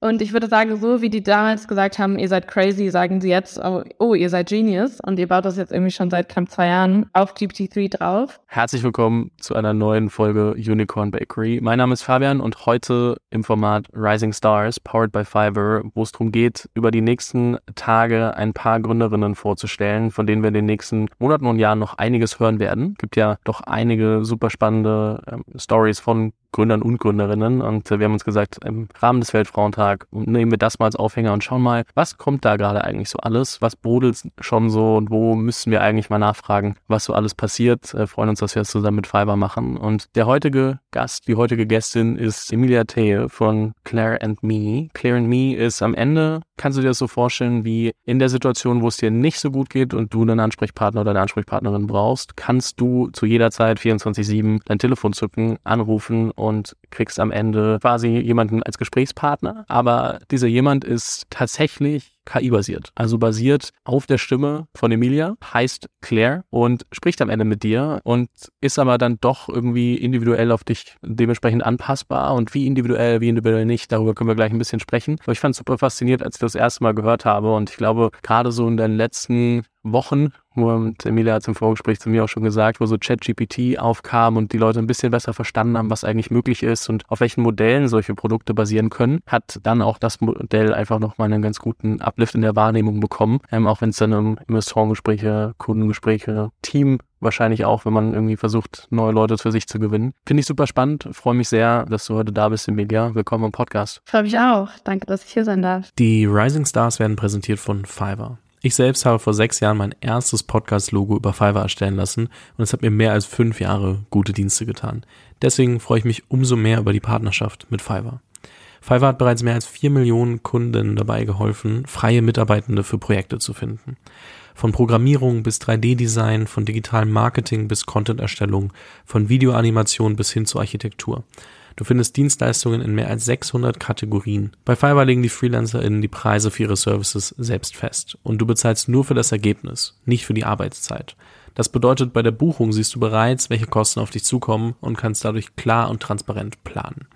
Und ich würde sagen, so wie die damals gesagt haben, ihr seid crazy, sagen sie jetzt, oh, oh, ihr seid Genius und ihr baut das jetzt irgendwie schon seit knapp zwei Jahren auf GPT-3 drauf. Herzlich willkommen zu einer neuen Folge Unicorn Bakery. Mein Name ist Fabian und heute im Format Rising Stars, powered by Fiverr, wo es darum geht, über die nächsten Tage ein paar Gründerinnen vorzustellen, von denen wir in den nächsten Monaten und Jahren noch einiges hören werden. Es gibt ja doch einige super spannende ähm, Stories von Gründern und Gründerinnen. Und äh, wir haben uns gesagt, im Rahmen des Weltfrauentags nehmen wir das mal als Aufhänger und schauen mal, was kommt da gerade eigentlich so alles? Was brodelt schon so und wo müssen wir eigentlich mal nachfragen, was so alles passiert? Äh, freuen uns, dass wir das zusammen mit Fiverr machen. Und der heutige Gast, die heutige Gästin ist Emilia Thea von Claire and Me. Claire and Me ist am Ende, kannst du dir das so vorstellen, wie in der Situation, wo es dir nicht so gut geht und du einen Ansprechpartner oder eine Ansprechpartnerin brauchst, kannst du zu jeder Zeit 24-7 dein Telefon zücken, anrufen und und kriegst am Ende quasi jemanden als Gesprächspartner. Aber dieser jemand ist tatsächlich KI-basiert. Also basiert auf der Stimme von Emilia, heißt Claire und spricht am Ende mit dir und ist aber dann doch irgendwie individuell auf dich dementsprechend anpassbar. Und wie individuell, wie individuell nicht, darüber können wir gleich ein bisschen sprechen. Aber ich fand es super fasziniert, als ich das erste Mal gehört habe. Und ich glaube, gerade so in den letzten Wochen, wo und Emilia hat es im Vorgespräch zu mir auch schon gesagt, wo so ChatGPT aufkam und die Leute ein bisschen besser verstanden haben, was eigentlich möglich ist und auf welchen Modellen solche Produkte basieren können, hat dann auch das Modell einfach nochmal einen ganz guten Uplift in der Wahrnehmung bekommen. Ähm, auch wenn es dann um Investorengespräche, Kundengespräche, Team wahrscheinlich auch, wenn man irgendwie versucht, neue Leute für sich zu gewinnen. Finde ich super spannend. Freue mich sehr, dass du heute da bist, Emilia. Willkommen im Podcast. Freue mich auch. Danke, dass ich hier sein darf. Die Rising Stars werden präsentiert von Fiverr. Ich selbst habe vor sechs Jahren mein erstes Podcast-Logo über Fiverr erstellen lassen und es hat mir mehr als fünf Jahre gute Dienste getan. Deswegen freue ich mich umso mehr über die Partnerschaft mit Fiverr. Fiverr hat bereits mehr als vier Millionen Kunden dabei geholfen, freie Mitarbeitende für Projekte zu finden. Von Programmierung bis 3D-Design, von digitalem Marketing bis Content-Erstellung, von Videoanimation bis hin zur Architektur. Du findest Dienstleistungen in mehr als 600 Kategorien. Bei Fiverr legen die FreelancerInnen die Preise für ihre Services selbst fest. Und du bezahlst nur für das Ergebnis, nicht für die Arbeitszeit. Das bedeutet, bei der Buchung siehst du bereits, welche Kosten auf dich zukommen und kannst dadurch klar und transparent planen.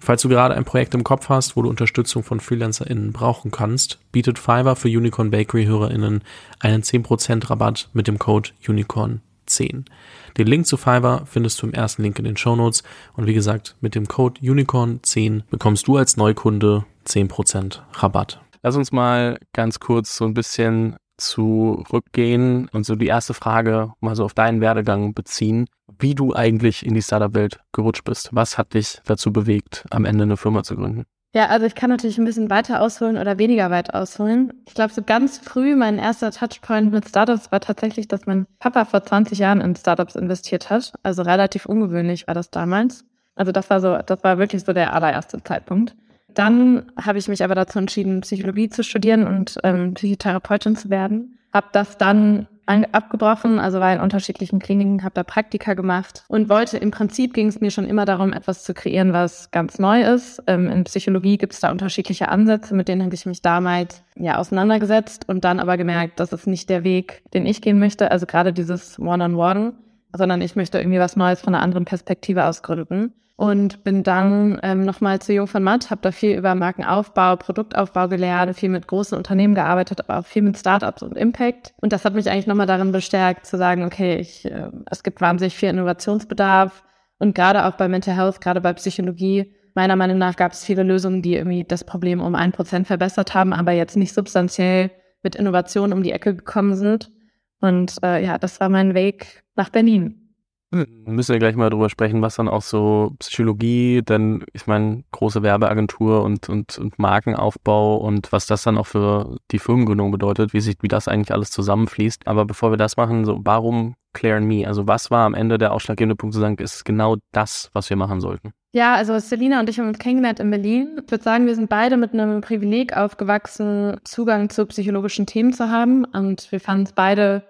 Falls du gerade ein Projekt im Kopf hast, wo du Unterstützung von FreelancerInnen brauchen kannst, bietet Fiverr für Unicorn Bakery HörerInnen einen 10% Rabatt mit dem Code Unicorn 10. Den Link zu Fiverr findest du im ersten Link in den Show Notes und wie gesagt, mit dem Code Unicorn10 bekommst du als Neukunde 10% Rabatt. Lass uns mal ganz kurz so ein bisschen zurückgehen und so die erste Frage mal so auf deinen Werdegang beziehen, wie du eigentlich in die Startup-Welt gerutscht bist. Was hat dich dazu bewegt, am Ende eine Firma zu gründen? Ja, also ich kann natürlich ein bisschen weiter ausholen oder weniger weit ausholen. Ich glaube, so ganz früh mein erster Touchpoint mit Startups war tatsächlich, dass mein Papa vor 20 Jahren in Startups investiert hat. Also relativ ungewöhnlich war das damals. Also das war so, das war wirklich so der allererste Zeitpunkt. Dann habe ich mich aber dazu entschieden, Psychologie zu studieren und ähm, Psychotherapeutin zu werden. Hab das dann abgebrochen, also war in unterschiedlichen Kliniken, habe da Praktika gemacht und wollte, im Prinzip ging es mir schon immer darum, etwas zu kreieren, was ganz neu ist. Ähm, in Psychologie gibt es da unterschiedliche Ansätze, mit denen habe ich mich damals ja auseinandergesetzt und dann aber gemerkt, das ist nicht der Weg, den ich gehen möchte, also gerade dieses One-on-One, -on -One, sondern ich möchte irgendwie was Neues von einer anderen Perspektive ausgründen und bin dann ähm, nochmal zu Jung von Matt, habe da viel über Markenaufbau, Produktaufbau gelernt, viel mit großen Unternehmen gearbeitet, aber auch viel mit Startups und Impact. Und das hat mich eigentlich nochmal darin bestärkt, zu sagen, okay, ich, äh, es gibt wahnsinnig viel Innovationsbedarf und gerade auch bei Mental Health, gerade bei Psychologie, meiner Meinung nach gab es viele Lösungen, die irgendwie das Problem um ein Prozent verbessert haben, aber jetzt nicht substanziell mit Innovationen um die Ecke gekommen sind. Und äh, ja, das war mein Weg nach Berlin. Müssen wir gleich mal drüber sprechen, was dann auch so Psychologie, denn ich meine, große Werbeagentur und, und, und Markenaufbau und was das dann auch für die Firmengründung bedeutet, wie sich, wie das eigentlich alles zusammenfließt. Aber bevor wir das machen, so warum Claire and Me? Also was war am Ende der ausschlaggebende Punkt zu sagen, ist genau das, was wir machen sollten? Ja, also Selina und ich haben uns kennengelernt in Berlin. Ich würde sagen, wir sind beide mit einem Privileg aufgewachsen, Zugang zu psychologischen Themen zu haben. Und wir fanden es beide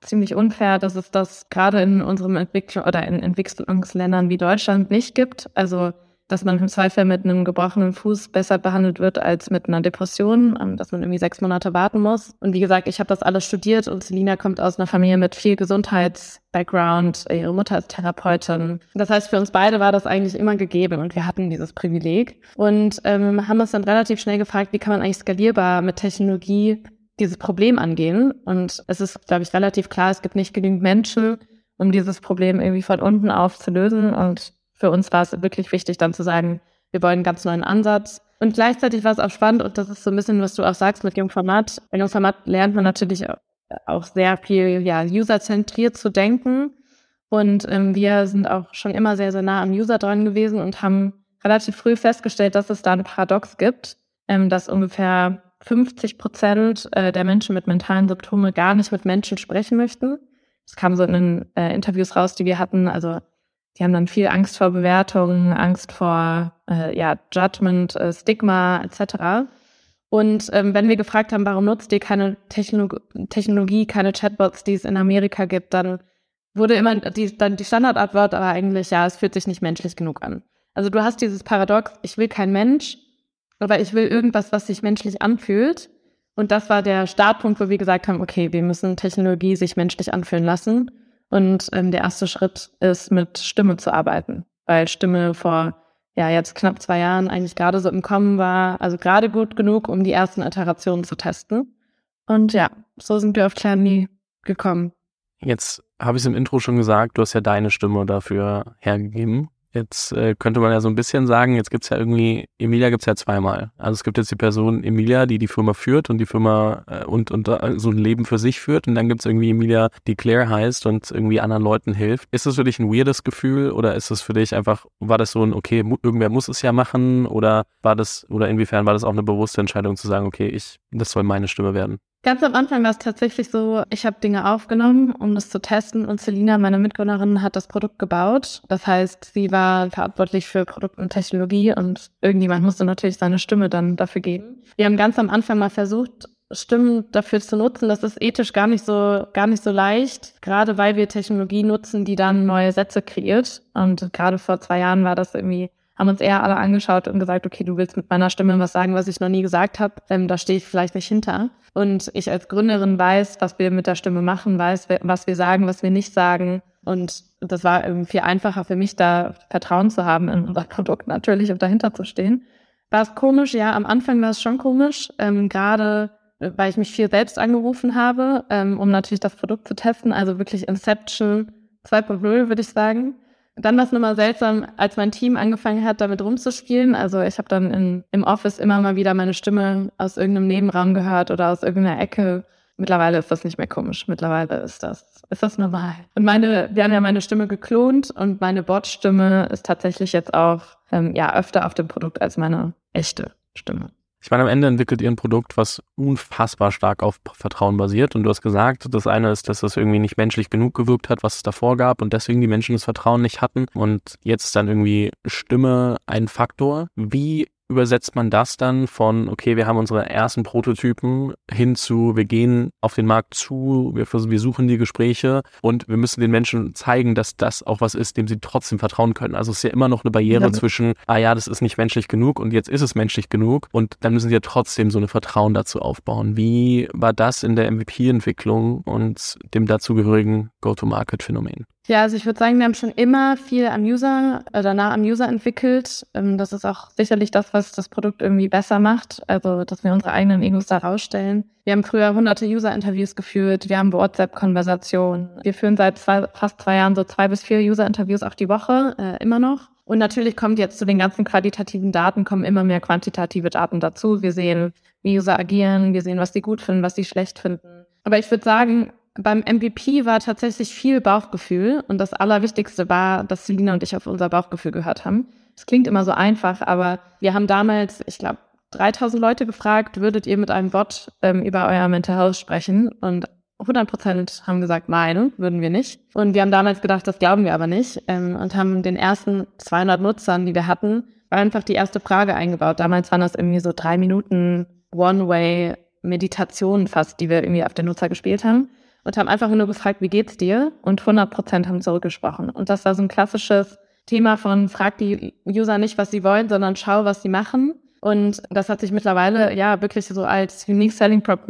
ziemlich unfair, dass es das gerade in unserem Entwicklung oder in Entwicklungsländern wie Deutschland nicht gibt. Also dass man im Zweifel mit einem gebrochenen Fuß besser behandelt wird als mit einer Depression, ähm, dass man irgendwie sechs Monate warten muss. Und wie gesagt, ich habe das alles studiert und Selina kommt aus einer Familie mit viel Gesundheits-Background. Ihre Mutter ist Therapeutin. Das heißt, für uns beide war das eigentlich immer gegeben und wir hatten dieses Privileg und ähm, haben uns dann relativ schnell gefragt, wie kann man eigentlich skalierbar mit Technologie dieses Problem angehen. Und es ist, glaube ich, relativ klar, es gibt nicht genügend Menschen, um dieses Problem irgendwie von unten auf zu lösen. Und für uns war es wirklich wichtig, dann zu sagen, wir wollen einen ganz neuen Ansatz. Und gleichzeitig war es auch spannend, und das ist so ein bisschen, was du auch sagst mit Jungformat. Bei Jungformat lernt man natürlich auch sehr viel, ja, userzentriert zu denken. Und ähm, wir sind auch schon immer sehr, sehr nah am User dran gewesen und haben relativ früh festgestellt, dass es da ein Paradox gibt, ähm, dass ungefähr 50 Prozent äh, der Menschen mit mentalen Symptomen gar nicht mit Menschen sprechen möchten. Das kam so in den äh, Interviews raus, die wir hatten. Also die haben dann viel Angst vor Bewertungen, Angst vor äh, ja, Judgment, äh, Stigma etc. Und ähm, wenn wir gefragt haben, warum nutzt ihr keine Technolog Technologie, keine Chatbots, die es in Amerika gibt, dann wurde immer die, dann die Standardantwort aber eigentlich, ja, es fühlt sich nicht menschlich genug an. Also du hast dieses Paradox, ich will kein Mensch, aber ich will irgendwas, was sich menschlich anfühlt. Und das war der Startpunkt, wo wir gesagt haben, okay, wir müssen Technologie sich menschlich anfühlen lassen. Und ähm, der erste Schritt ist, mit Stimme zu arbeiten, weil Stimme vor ja jetzt knapp zwei Jahren eigentlich gerade so im Kommen war, also gerade gut genug, um die ersten Iterationen zu testen. Und ja, so sind wir auf Clanny gekommen. Jetzt habe ich es im Intro schon gesagt, du hast ja deine Stimme dafür hergegeben. Jetzt äh, könnte man ja so ein bisschen sagen, jetzt gibt's ja irgendwie, Emilia gibt's ja zweimal. Also es gibt jetzt die Person Emilia, die die Firma führt und die Firma äh, und, und äh, so ein Leben für sich führt. Und dann gibt's irgendwie Emilia, die Claire heißt und irgendwie anderen Leuten hilft. Ist das für dich ein weirdes Gefühl oder ist das für dich einfach, war das so ein, okay, irgendwer muss es ja machen oder war das, oder inwiefern war das auch eine bewusste Entscheidung zu sagen, okay, ich, das soll meine Stimme werden? Ganz am Anfang war es tatsächlich so, ich habe Dinge aufgenommen, um das zu testen und Selina, meine Mitgründerin, hat das Produkt gebaut. Das heißt, sie war verantwortlich für Produkt und Technologie und irgendjemand musste natürlich seine Stimme dann dafür geben. Wir haben ganz am Anfang mal versucht, Stimmen dafür zu nutzen. Das ist ethisch gar nicht so, gar nicht so leicht, gerade weil wir Technologie nutzen, die dann neue Sätze kreiert. Und gerade vor zwei Jahren war das irgendwie haben uns eher alle angeschaut und gesagt, okay, du willst mit meiner Stimme was sagen, was ich noch nie gesagt habe. Ähm, da stehe ich vielleicht nicht hinter. Und ich als Gründerin weiß, was wir mit der Stimme machen, weiß, was wir sagen, was wir nicht sagen. Und das war irgendwie viel einfacher für mich, da Vertrauen zu haben in unser Produkt natürlich und dahinter zu stehen. War es komisch? Ja, am Anfang war es schon komisch, ähm, gerade äh, weil ich mich viel selbst angerufen habe, ähm, um natürlich das Produkt zu testen. Also wirklich Inception 2.0, würde ich sagen. Dann war es nochmal seltsam, als mein Team angefangen hat, damit rumzuspielen. Also ich habe dann in, im Office immer mal wieder meine Stimme aus irgendeinem Nebenraum gehört oder aus irgendeiner Ecke. Mittlerweile ist das nicht mehr komisch. Mittlerweile ist das, ist das normal. Und meine, wir haben ja meine Stimme geklont und meine Bot-Stimme ist tatsächlich jetzt auch ähm, ja öfter auf dem Produkt als meine echte Stimme. Ich meine, am Ende entwickelt ihr ein Produkt, was unfassbar stark auf Vertrauen basiert. Und du hast gesagt, das eine ist, dass es irgendwie nicht menschlich genug gewirkt hat, was es davor gab und deswegen die Menschen das Vertrauen nicht hatten. Und jetzt ist dann irgendwie Stimme ein Faktor. Wie übersetzt man das dann von, okay, wir haben unsere ersten Prototypen hin zu, wir gehen auf den Markt zu, wir, wir suchen die Gespräche und wir müssen den Menschen zeigen, dass das auch was ist, dem sie trotzdem vertrauen können. Also es ist ja immer noch eine Barriere ja. zwischen, ah ja, das ist nicht menschlich genug und jetzt ist es menschlich genug und dann müssen sie ja trotzdem so eine Vertrauen dazu aufbauen. Wie war das in der MVP-Entwicklung und dem dazugehörigen Go-to-Market-Phänomen? Ja, also ich würde sagen, wir haben schon immer viel am User, äh, danach am User entwickelt. Ähm, das ist auch sicherlich das, was das Produkt irgendwie besser macht. Also, dass wir unsere eigenen Egos da rausstellen. Wir haben früher hunderte User-Interviews geführt. Wir haben WhatsApp-Konversationen. Wir führen seit zwei, fast zwei Jahren so zwei bis vier User-Interviews auch die Woche, äh, immer noch. Und natürlich kommt jetzt zu den ganzen qualitativen Daten kommen immer mehr quantitative Daten dazu. Wir sehen, wie User agieren. Wir sehen, was sie gut finden, was sie schlecht finden. Aber ich würde sagen, beim MVP war tatsächlich viel Bauchgefühl und das Allerwichtigste war, dass Selina und ich auf unser Bauchgefühl gehört haben. Es klingt immer so einfach, aber wir haben damals, ich glaube, 3000 Leute gefragt, würdet ihr mit einem Bot ähm, über euer Mental Health sprechen? Und 100 Prozent haben gesagt, nein, würden wir nicht. Und wir haben damals gedacht, das glauben wir aber nicht ähm, und haben den ersten 200 Nutzern, die wir hatten, einfach die erste Frage eingebaut. Damals waren das irgendwie so drei Minuten One-Way Meditationen fast, die wir irgendwie auf den Nutzer gespielt haben und haben einfach nur gefragt, wie geht's dir? Und 100 Prozent haben zurückgesprochen. Und das war so ein klassisches Thema von frag die User nicht, was sie wollen, sondern schau, was sie machen. Und das hat sich mittlerweile ja wirklich so als Unique Selling Prop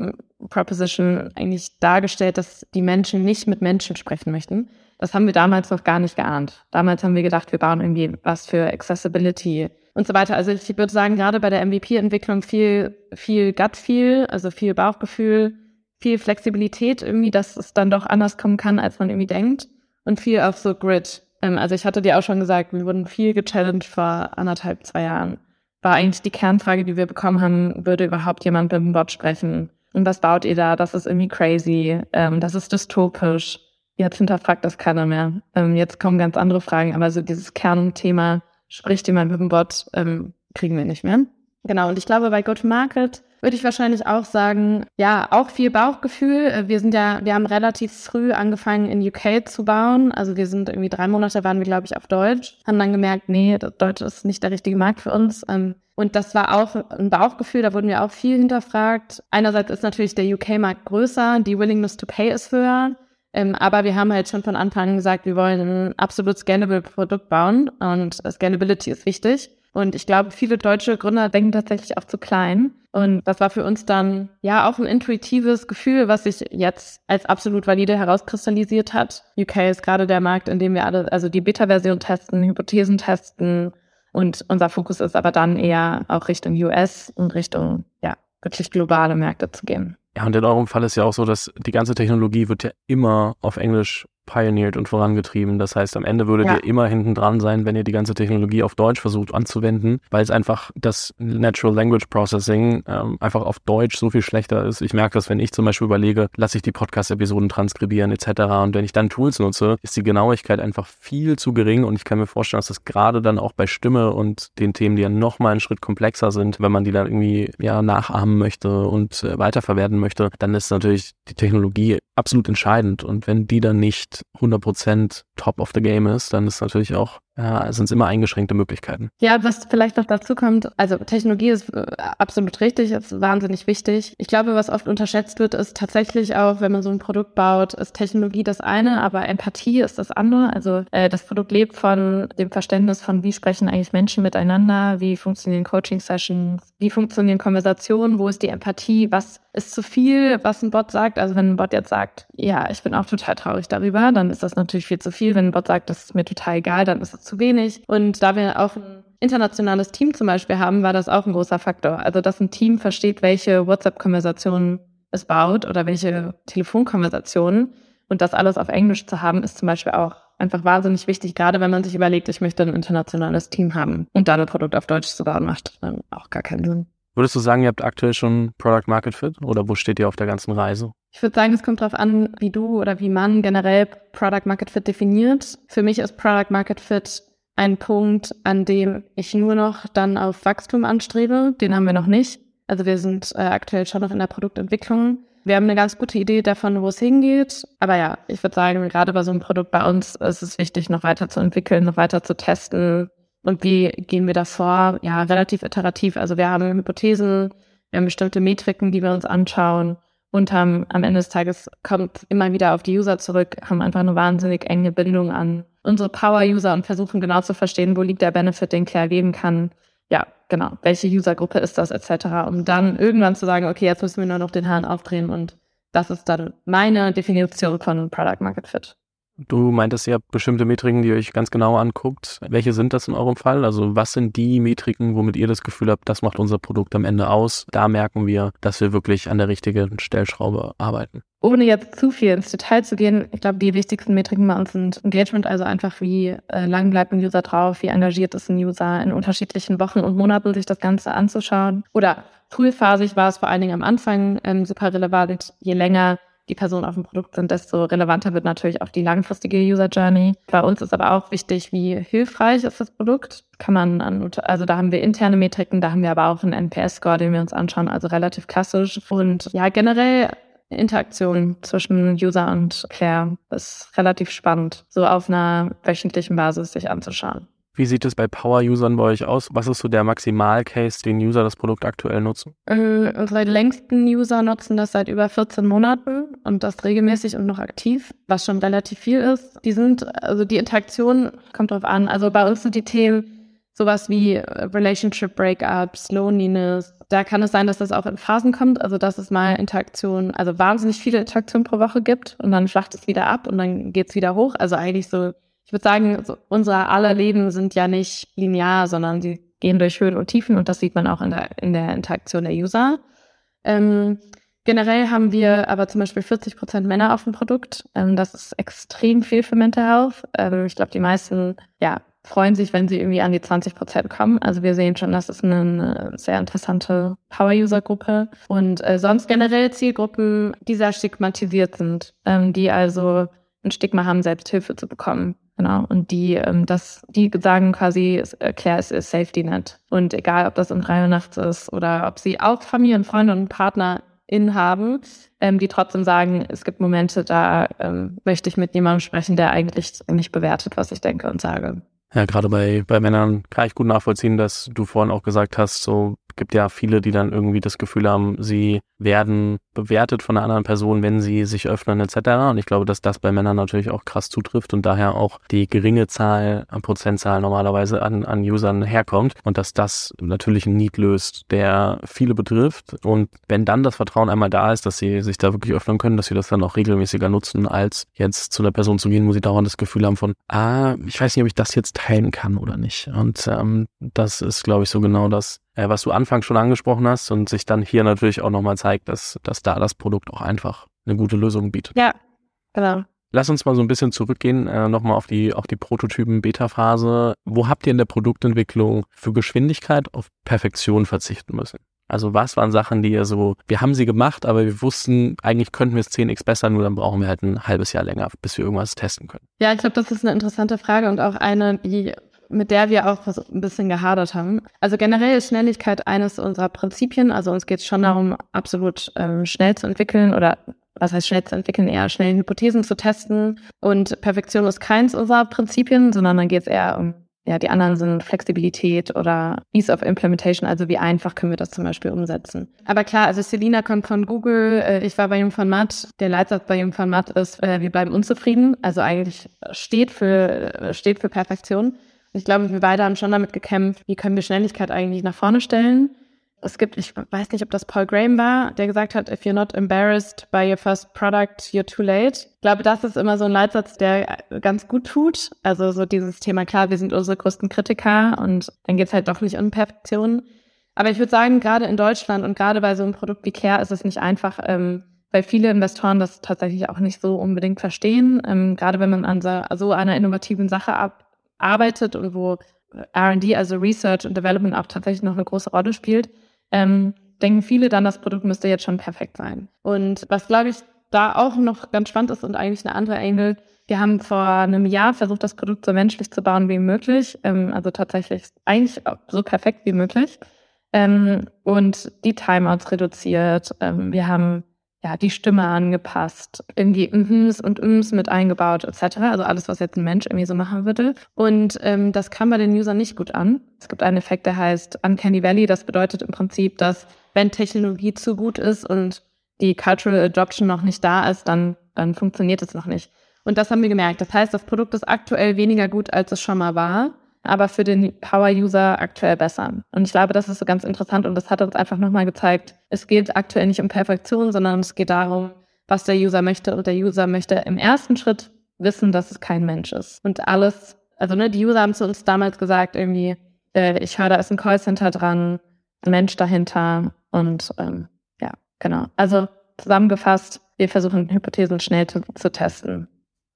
Proposition eigentlich dargestellt, dass die Menschen nicht mit Menschen sprechen möchten. Das haben wir damals noch gar nicht geahnt. Damals haben wir gedacht, wir bauen irgendwie was für Accessibility und so weiter. Also ich würde sagen, gerade bei der MVP-Entwicklung viel, viel Gut-Feel, also viel Bauchgefühl, viel Flexibilität irgendwie, dass es dann doch anders kommen kann, als man irgendwie denkt. Und viel auf so Grid. Ähm, also ich hatte dir auch schon gesagt, wir wurden viel gechallenged vor anderthalb, zwei Jahren. War eigentlich die Kernfrage, die wir bekommen haben, würde überhaupt jemand mit dem Bot sprechen? Und was baut ihr da? Das ist irgendwie crazy. Ähm, das ist dystopisch. Jetzt hinterfragt das keiner mehr. Ähm, jetzt kommen ganz andere Fragen, aber so dieses Kernthema, spricht jemand mit dem Bot, ähm, kriegen wir nicht mehr. Genau, und ich glaube, bei Go-to-Market würde ich wahrscheinlich auch sagen, ja, auch viel Bauchgefühl. Äh, wir sind ja, wir haben relativ früh angefangen in UK zu bauen. Also wir sind irgendwie drei Monate waren wir, glaube ich, auf Deutsch, haben dann gemerkt, nee, Deutsch ist nicht der richtige Markt für uns. Ähm, und das war auch ein Bauchgefühl, da wurden wir auch viel hinterfragt. Einerseits ist natürlich der UK-Markt größer, die Willingness to pay ist höher. Ähm, aber wir haben halt schon von Anfang an gesagt, wir wollen ein absolut scalable Produkt bauen und Scalability ist wichtig. Und ich glaube, viele deutsche Gründer denken tatsächlich auch zu klein. Und das war für uns dann ja auch ein intuitives Gefühl, was sich jetzt als absolut valide herauskristallisiert hat. UK ist gerade der Markt, in dem wir alle, also die Beta-Version testen, Hypothesen testen. Und unser Fokus ist aber dann eher auch Richtung US und Richtung, ja, wirklich globale Märkte zu gehen. Ja, und in eurem Fall ist ja auch so, dass die ganze Technologie wird ja immer auf Englisch pioneered und vorangetrieben. Das heißt, am Ende würdet ja. ihr immer hinten dran sein, wenn ihr die ganze Technologie auf Deutsch versucht anzuwenden, weil es einfach das Natural Language Processing ähm, einfach auf Deutsch so viel schlechter ist. Ich merke das, wenn ich zum Beispiel überlege, lasse ich die Podcast-Episoden transkribieren etc. Und wenn ich dann Tools nutze, ist die Genauigkeit einfach viel zu gering und ich kann mir vorstellen, dass das gerade dann auch bei Stimme und den Themen, die ja nochmal einen Schritt komplexer sind, wenn man die dann irgendwie ja nachahmen möchte und äh, weiterverwerten möchte, dann ist natürlich die Technologie absolut entscheidend. Und wenn die dann nicht 100% top of the game ist, dann ist natürlich auch ja, sind es immer eingeschränkte Möglichkeiten. Ja, was vielleicht noch dazu kommt, also Technologie ist äh, absolut richtig, ist wahnsinnig wichtig. Ich glaube, was oft unterschätzt wird, ist tatsächlich auch, wenn man so ein Produkt baut, ist Technologie das eine, aber Empathie ist das andere. Also äh, das Produkt lebt von dem Verständnis von, wie sprechen eigentlich Menschen miteinander, wie funktionieren Coaching-Sessions, wie funktionieren Konversationen, wo ist die Empathie, was ist zu viel, was ein Bot sagt. Also wenn ein Bot jetzt sagt, ja, ich bin auch total traurig darüber, dann ist das natürlich viel zu viel. Wenn ein Bot sagt, das ist mir total egal, dann ist es zu wenig. Und da wir auch ein internationales Team zum Beispiel haben, war das auch ein großer Faktor. Also, dass ein Team versteht, welche WhatsApp-Konversationen es baut oder welche Telefonkonversationen. Und das alles auf Englisch zu haben, ist zum Beispiel auch einfach wahnsinnig wichtig, gerade wenn man sich überlegt, ich möchte ein internationales Team haben. Und dann ein Produkt auf Deutsch zu bauen, macht dann auch gar keinen Sinn. Würdest du sagen, ihr habt aktuell schon Product Market Fit oder wo steht ihr auf der ganzen Reise? Ich würde sagen, es kommt darauf an, wie du oder wie man generell Product Market Fit definiert. Für mich ist Product Market Fit ein Punkt, an dem ich nur noch dann auf Wachstum anstrebe. Den haben wir noch nicht. Also wir sind äh, aktuell schon noch in der Produktentwicklung. Wir haben eine ganz gute Idee davon, wo es hingeht. Aber ja, ich würde sagen, gerade bei so einem Produkt bei uns ist es wichtig, noch weiter zu entwickeln, noch weiter zu testen. Und wie gehen wir da vor? Ja, relativ iterativ. Also wir haben Hypothesen, wir haben bestimmte Metriken, die wir uns anschauen und haben am Ende des Tages kommt immer wieder auf die User zurück, haben einfach eine wahnsinnig enge Bindung an unsere Power-User und versuchen genau zu verstehen, wo liegt der Benefit, den Claire geben kann. Ja, genau. Welche Usergruppe ist das, etc. Um dann irgendwann zu sagen, okay, jetzt müssen wir nur noch den Hahn aufdrehen und das ist dann meine Definition von Product Market Fit. Du meintest ja bestimmte Metriken, die ihr euch ganz genau anguckt. Welche sind das in eurem Fall? Also was sind die Metriken, womit ihr das Gefühl habt, das macht unser Produkt am Ende aus? Da merken wir, dass wir wirklich an der richtigen Stellschraube arbeiten. Ohne jetzt zu viel ins Detail zu gehen, ich glaube, die wichtigsten Metriken bei uns sind Engagement, also einfach wie äh, lang bleibt ein User drauf, wie engagiert ist ein User in unterschiedlichen Wochen und Monaten sich das Ganze anzuschauen. Oder frühphasig war es vor allen Dingen am Anfang ähm, super relevant. Je länger die Personen auf dem Produkt sind, desto relevanter wird natürlich auch die langfristige User Journey. Bei uns ist aber auch wichtig, wie hilfreich ist das Produkt. Kann man an, also da haben wir interne Metriken, da haben wir aber auch einen NPS-Score, den wir uns anschauen, also relativ klassisch. Und ja, generell Interaktion zwischen User und Claire ist relativ spannend, so auf einer wöchentlichen Basis sich anzuschauen. Wie sieht es bei Power-Usern bei euch aus? Was ist so der Maximal-Case, den User das Produkt aktuell nutzen? Äh, unsere längsten User nutzen das seit über 14 Monaten. und das regelmäßig und noch aktiv, was schon relativ viel ist. Die sind, also die Interaktion kommt drauf an. Also bei uns sind die Themen sowas wie Relationship Breakups, Loneliness. Da kann es sein, dass das auch in Phasen kommt, also dass es mal Interaktionen, also wahnsinnig viele Interaktionen pro Woche gibt und dann flacht es wieder ab und dann geht es wieder hoch. Also eigentlich so, ich würde sagen, so unsere aller Leben sind ja nicht linear, sondern sie gehen durch Höhen und Tiefen und das sieht man auch in der, in der Interaktion der User. Ähm, generell haben wir aber zum Beispiel 40 Prozent Männer auf dem Produkt. Ähm, das ist extrem viel für Mental Health. Ähm, ich glaube, die meisten ja, freuen sich, wenn sie irgendwie an die 20 Prozent kommen. Also wir sehen schon, das ist eine, sehr interessante Power-User-Gruppe. Und äh, sonst generell Zielgruppen, die sehr stigmatisiert sind, ähm, die also ein Stigma haben, Selbsthilfe zu bekommen. Genau. Und die, ähm, das, die sagen quasi, Claire ist ihr Safety Net. Und egal, ob das in drei Uhr nachts ist oder ob sie auch Familien, Freunde und Partner in haben, ähm, die trotzdem sagen, es gibt Momente, da ähm, möchte ich mit jemandem sprechen, der eigentlich nicht bewertet, was ich denke und sage. Ja, gerade bei, bei Männern kann ich gut nachvollziehen, dass du vorhin auch gesagt hast, so gibt ja viele, die dann irgendwie das Gefühl haben, sie werden bewertet von einer anderen Person, wenn sie sich öffnen etc. Und ich glaube, dass das bei Männern natürlich auch krass zutrifft und daher auch die geringe Zahl, Prozentzahl normalerweise an, an Usern herkommt und dass das natürlich ein Need löst, der viele betrifft. Und wenn dann das Vertrauen einmal da ist, dass sie sich da wirklich öffnen können, dass sie das dann auch regelmäßiger nutzen, als jetzt zu einer Person zu gehen, wo sie dauernd das Gefühl haben von, ah, ich weiß nicht, ob ich das jetzt teilen kann oder nicht. Und ähm, das ist, glaube ich, so genau das, äh, was du anfangs schon angesprochen hast und sich dann hier natürlich auch nochmal zeigt, dass, dass da das Produkt auch einfach eine gute Lösung bietet. Ja, genau. Lass uns mal so ein bisschen zurückgehen, äh, nochmal auf die, auf die Prototypen-Beta-Phase. Wo habt ihr in der Produktentwicklung für Geschwindigkeit auf Perfektion verzichten müssen? Also was waren Sachen, die ihr so, wir haben sie gemacht, aber wir wussten, eigentlich könnten wir es 10x besser, nur dann brauchen wir halt ein halbes Jahr länger, bis wir irgendwas testen können. Ja, ich glaube, das ist eine interessante Frage und auch eine, die mit der wir auch ein bisschen gehadert haben. Also generell ist Schnelligkeit eines unserer Prinzipien. Also uns geht es schon darum, absolut ähm, schnell zu entwickeln oder was heißt schnell zu entwickeln, eher schnell Hypothesen zu testen. Und Perfektion ist keins unserer Prinzipien, sondern dann geht es eher um, ja, die anderen sind Flexibilität oder Ease of Implementation, also wie einfach können wir das zum Beispiel umsetzen. Aber klar, also Selina kommt von Google, äh, ich war bei Jung von Matt, der Leitsatz bei Jung von Matt ist, äh, wir bleiben unzufrieden, also eigentlich steht für, steht für Perfektion. Ich glaube, wir beide haben schon damit gekämpft, wie können wir Schnelligkeit eigentlich nach vorne stellen. Es gibt, ich weiß nicht, ob das Paul Graham war, der gesagt hat, if you're not embarrassed by your first product, you're too late. Ich glaube, das ist immer so ein Leitsatz, der ganz gut tut. Also so dieses Thema, klar, wir sind unsere größten Kritiker und dann geht's halt doch nicht um Perfektion. Aber ich würde sagen, gerade in Deutschland und gerade bei so einem Produkt wie Care ist es nicht einfach, ähm, weil viele Investoren das tatsächlich auch nicht so unbedingt verstehen. Ähm, gerade wenn man an so einer innovativen Sache ab arbeitet und wo RD, also Research und Development auch tatsächlich noch eine große Rolle spielt, ähm, denken viele dann, das Produkt müsste jetzt schon perfekt sein. Und was, glaube ich, da auch noch ganz spannend ist und eigentlich eine andere Angle, wir haben vor einem Jahr versucht, das Produkt so menschlich zu bauen wie möglich, ähm, also tatsächlich eigentlich so perfekt wie möglich ähm, und die Timeouts reduziert. Ähm, wir haben ja, die Stimme angepasst, irgendwie Mhms und Ms mit eingebaut, etc. Also alles, was jetzt ein Mensch irgendwie so machen würde. Und ähm, das kam bei den Usern nicht gut an. Es gibt einen Effekt, der heißt Uncanny Valley. Das bedeutet im Prinzip, dass wenn Technologie zu gut ist und die Cultural Adoption noch nicht da ist, dann, dann funktioniert es noch nicht. Und das haben wir gemerkt. Das heißt, das Produkt ist aktuell weniger gut, als es schon mal war aber für den Power-User aktuell besser. Und ich glaube, das ist so ganz interessant und das hat uns einfach nochmal gezeigt, es geht aktuell nicht um Perfektion, sondern es geht darum, was der User möchte. Und der User möchte im ersten Schritt wissen, dass es kein Mensch ist. Und alles, also ne, die User haben zu uns damals gesagt, irgendwie, äh, ich höre, da ist ein Callcenter dran, ein Mensch dahinter und ähm, ja, genau. Also zusammengefasst, wir versuchen Hypothesen schnell zu, zu testen.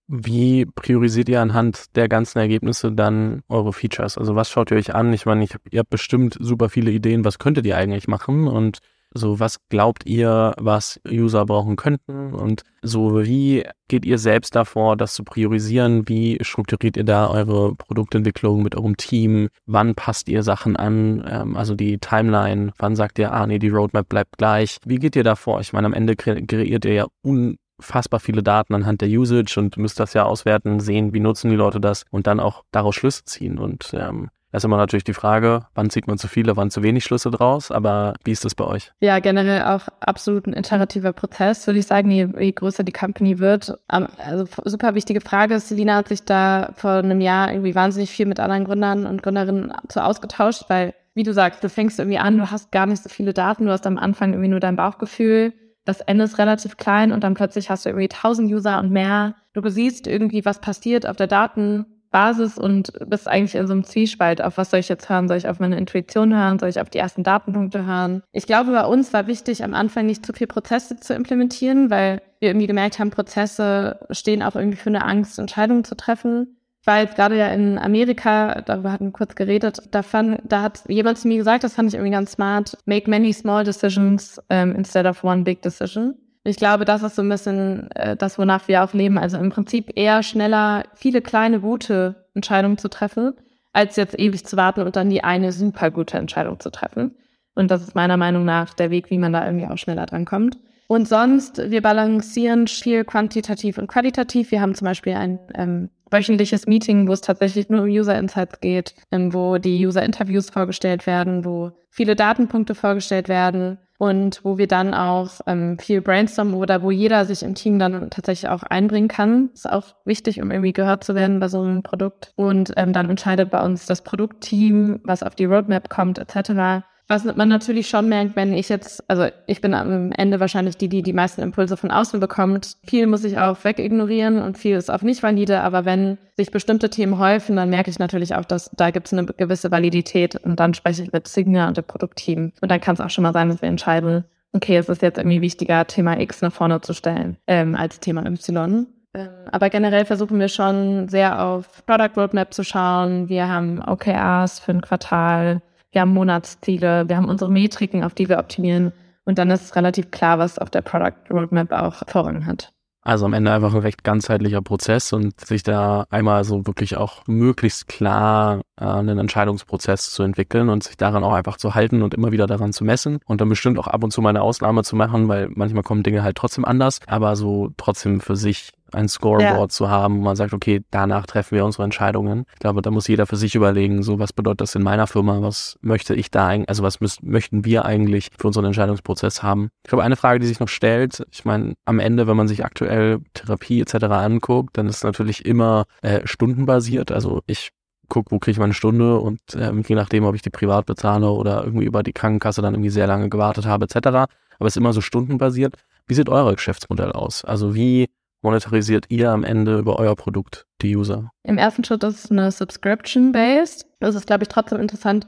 Wie priorisiert ihr anhand der ganzen Ergebnisse dann eure Features? Also was schaut ihr euch an? Ich meine, ich, ihr habt bestimmt super viele Ideen. Was könntet ihr eigentlich machen? Und so, was glaubt ihr, was User brauchen könnten? Und so, wie geht ihr selbst davor, das zu priorisieren? Wie strukturiert ihr da eure Produktentwicklung mit eurem Team? Wann passt ihr Sachen an? Ähm, also die Timeline. Wann sagt ihr, ah nee, die Roadmap bleibt gleich? Wie geht ihr davor? Ich meine, am Ende kreiert ihr ja un unfassbar viele Daten anhand der Usage und müsst das ja auswerten, sehen, wie nutzen die Leute das und dann auch daraus Schlüsse ziehen. Und ähm, Da ist immer natürlich die Frage, wann zieht man zu viele, wann zu wenig Schlüsse draus, aber wie ist das bei euch? Ja, generell auch absolut ein iterativer Prozess, würde ich sagen, je, je größer die Company wird. Also super wichtige Frage. Selina hat sich da vor einem Jahr irgendwie wahnsinnig viel mit anderen Gründern und Gründerinnen zu ausgetauscht, weil, wie du sagst, du fängst irgendwie an, du hast gar nicht so viele Daten, du hast am Anfang irgendwie nur dein Bauchgefühl das Ende ist relativ klein und dann plötzlich hast du irgendwie 1000 User und mehr. Du siehst irgendwie, was passiert auf der Datenbasis und bist eigentlich in so einem Zwiespalt. Auf was soll ich jetzt hören? Soll ich auf meine Intuition hören? Soll ich auf die ersten Datenpunkte hören? Ich glaube, bei uns war wichtig, am Anfang nicht zu viel Prozesse zu implementieren, weil wir irgendwie gemerkt haben, Prozesse stehen auch irgendwie für eine Angst, Entscheidungen zu treffen. War jetzt gerade ja in Amerika, darüber hatten wir kurz geredet, da, fand, da hat jemand zu mir gesagt, das fand ich irgendwie ganz smart, make many small decisions um, instead of one big decision. Ich glaube, das ist so ein bisschen äh, das, wonach wir auch leben. Also im Prinzip eher schneller viele kleine gute Entscheidungen zu treffen, als jetzt ewig zu warten und dann die eine super gute Entscheidung zu treffen. Und das ist meiner Meinung nach der Weg, wie man da irgendwie auch schneller dran kommt. Und sonst, wir balancieren viel quantitativ und qualitativ. Wir haben zum Beispiel ein ähm, wöchentliches Meeting, wo es tatsächlich nur um User Insights geht, ähm, wo die User Interviews vorgestellt werden, wo viele Datenpunkte vorgestellt werden und wo wir dann auch ähm, viel brainstormen oder wo jeder sich im Team dann tatsächlich auch einbringen kann. Ist auch wichtig, um irgendwie gehört zu werden bei so einem Produkt. Und ähm, dann entscheidet bei uns das Produktteam, was auf die Roadmap kommt, etc. Was man natürlich schon merkt, wenn ich jetzt, also ich bin am Ende wahrscheinlich die, die die meisten Impulse von außen bekommt. Viel muss ich auch wegignorieren und viel ist auch nicht valide. Aber wenn sich bestimmte Themen häufen, dann merke ich natürlich auch, dass da gibt es eine gewisse Validität und dann spreche ich mit Signa und dem Produktteam. Und dann kann es auch schon mal sein, dass wir entscheiden, okay, es ist jetzt irgendwie wichtiger, Thema X nach vorne zu stellen ähm, als Thema Y. Ähm, aber generell versuchen wir schon sehr auf Product Roadmap zu schauen. Wir haben OKRs für ein Quartal wir haben Monatsziele, wir haben unsere Metriken, auf die wir optimieren. Und dann ist relativ klar, was auf der Product Roadmap auch Vorrang hat. Also am Ende einfach ein recht ganzheitlicher Prozess und sich da einmal so wirklich auch möglichst klar äh, einen Entscheidungsprozess zu entwickeln und sich daran auch einfach zu halten und immer wieder daran zu messen und dann bestimmt auch ab und zu mal eine Ausnahme zu machen, weil manchmal kommen Dinge halt trotzdem anders, aber so trotzdem für sich ein Scoreboard ja. zu haben, wo man sagt, okay, danach treffen wir unsere Entscheidungen. Ich glaube, da muss jeder für sich überlegen, so was bedeutet das in meiner Firma, was möchte ich da eigentlich, also was müssen, möchten wir eigentlich für unseren Entscheidungsprozess haben. Ich glaube, eine Frage, die sich noch stellt, ich meine, am Ende, wenn man sich aktuell Therapie etc. anguckt, dann ist es natürlich immer äh, stundenbasiert. Also ich gucke, wo kriege ich meine Stunde und äh, je nachdem, ob ich die privat bezahle oder irgendwie über die Krankenkasse dann irgendwie sehr lange gewartet habe etc. Aber es ist immer so stundenbasiert. Wie sieht euer Geschäftsmodell aus? Also wie monetarisiert ihr am Ende über euer Produkt die User? Im ersten Schritt ist es eine Subscription-based. Das ist, glaube ich, trotzdem interessant